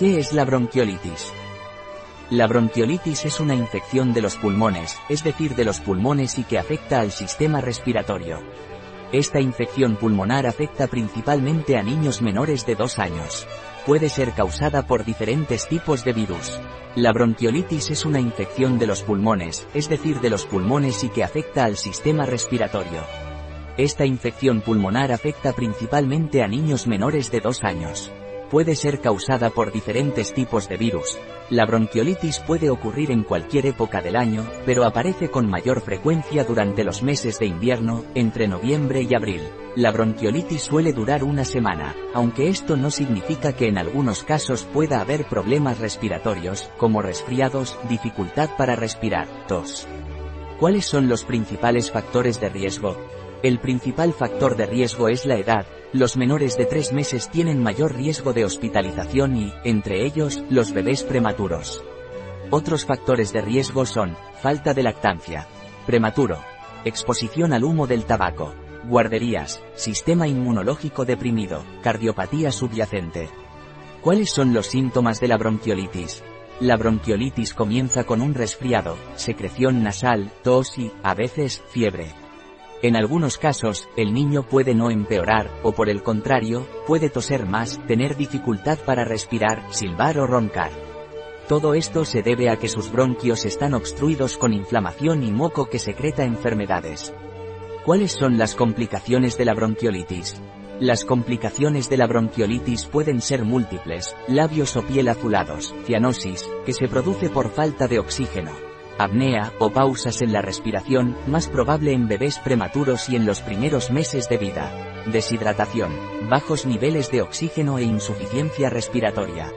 ¿Qué es la bronquiolitis? La bronquiolitis es una infección de los pulmones, es decir, de los pulmones y que afecta al sistema respiratorio. Esta infección pulmonar afecta principalmente a niños menores de 2 años. Puede ser causada por diferentes tipos de virus. La bronquiolitis es una infección de los pulmones, es decir, de los pulmones y que afecta al sistema respiratorio. Esta infección pulmonar afecta principalmente a niños menores de 2 años puede ser causada por diferentes tipos de virus. La bronquiolitis puede ocurrir en cualquier época del año, pero aparece con mayor frecuencia durante los meses de invierno, entre noviembre y abril. La bronquiolitis suele durar una semana, aunque esto no significa que en algunos casos pueda haber problemas respiratorios, como resfriados, dificultad para respirar, tos. ¿Cuáles son los principales factores de riesgo? El principal factor de riesgo es la edad, los menores de tres meses tienen mayor riesgo de hospitalización y, entre ellos, los bebés prematuros. Otros factores de riesgo son, falta de lactancia, prematuro, exposición al humo del tabaco, guarderías, sistema inmunológico deprimido, cardiopatía subyacente. ¿Cuáles son los síntomas de la bronquiolitis? La bronquiolitis comienza con un resfriado, secreción nasal, tos y, a veces, fiebre. En algunos casos, el niño puede no empeorar, o por el contrario, puede toser más, tener dificultad para respirar, silbar o roncar. Todo esto se debe a que sus bronquios están obstruidos con inflamación y moco que secreta enfermedades. ¿Cuáles son las complicaciones de la bronquiolitis? Las complicaciones de la bronquiolitis pueden ser múltiples, labios o piel azulados, cianosis, que se produce por falta de oxígeno, apnea o pausas en la respiración, más probable en bebés prematuros y en los primeros meses de vida. Deshidratación, bajos niveles de oxígeno e insuficiencia respiratoria.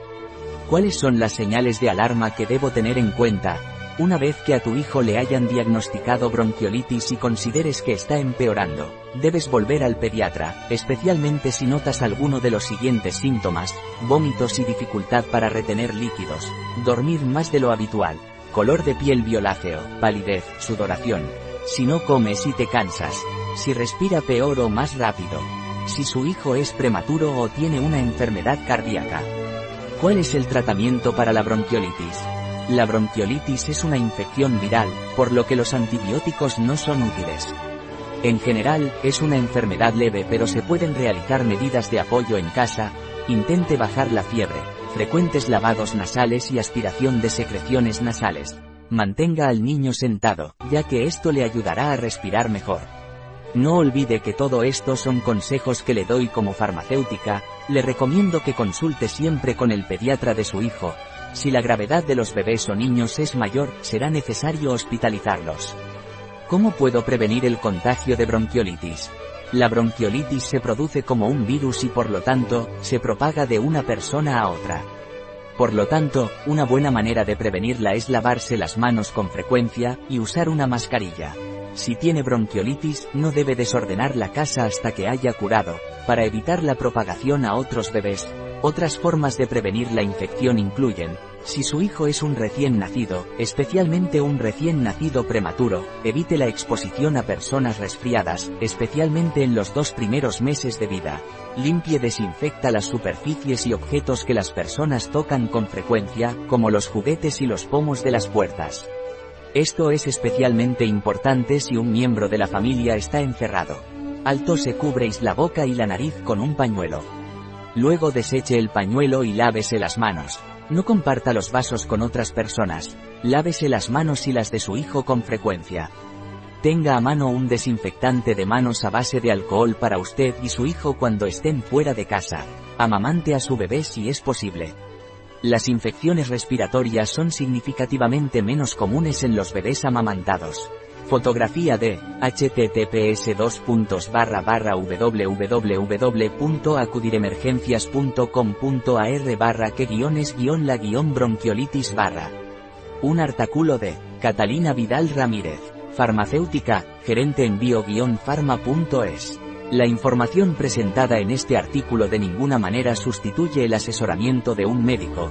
¿Cuáles son las señales de alarma que debo tener en cuenta? Una vez que a tu hijo le hayan diagnosticado bronquiolitis y consideres que está empeorando, debes volver al pediatra, especialmente si notas alguno de los siguientes síntomas, vómitos y dificultad para retener líquidos, dormir más de lo habitual, color de piel violáceo, palidez, sudoración. Si no comes y te cansas. Si respira peor o más rápido. Si su hijo es prematuro o tiene una enfermedad cardíaca. ¿Cuál es el tratamiento para la bronquiolitis? La bronquiolitis es una infección viral, por lo que los antibióticos no son útiles. En general, es una enfermedad leve pero se pueden realizar medidas de apoyo en casa, intente bajar la fiebre, frecuentes lavados nasales y aspiración de secreciones nasales. Mantenga al niño sentado, ya que esto le ayudará a respirar mejor. No olvide que todo esto son consejos que le doy como farmacéutica, le recomiendo que consulte siempre con el pediatra de su hijo. Si la gravedad de los bebés o niños es mayor, será necesario hospitalizarlos. ¿Cómo puedo prevenir el contagio de bronquiolitis? La bronquiolitis se produce como un virus y por lo tanto, se propaga de una persona a otra. Por lo tanto, una buena manera de prevenirla es lavarse las manos con frecuencia, y usar una mascarilla. Si tiene bronquiolitis, no debe desordenar la casa hasta que haya curado, para evitar la propagación a otros bebés. Otras formas de prevenir la infección incluyen, si su hijo es un recién nacido, especialmente un recién nacido prematuro, evite la exposición a personas resfriadas, especialmente en los dos primeros meses de vida. Limpie desinfecta las superficies y objetos que las personas tocan con frecuencia, como los juguetes y los pomos de las puertas. Esto es especialmente importante si un miembro de la familia está encerrado. Alto se cubréis la boca y la nariz con un pañuelo. Luego deseche el pañuelo y lávese las manos. No comparta los vasos con otras personas. Lávese las manos y las de su hijo con frecuencia. Tenga a mano un desinfectante de manos a base de alcohol para usted y su hijo cuando estén fuera de casa. Amamante a su bebé si es posible. Las infecciones respiratorias son significativamente menos comunes en los bebés amamantados. Fotografía de https www.acudiremergencias.com.ar barra que guiones guion la guion bronquiolitis barra. Un artículo de Catalina Vidal Ramírez, farmacéutica, gerente en bio-farma.es. La información presentada en este artículo de ninguna manera sustituye el asesoramiento de un médico,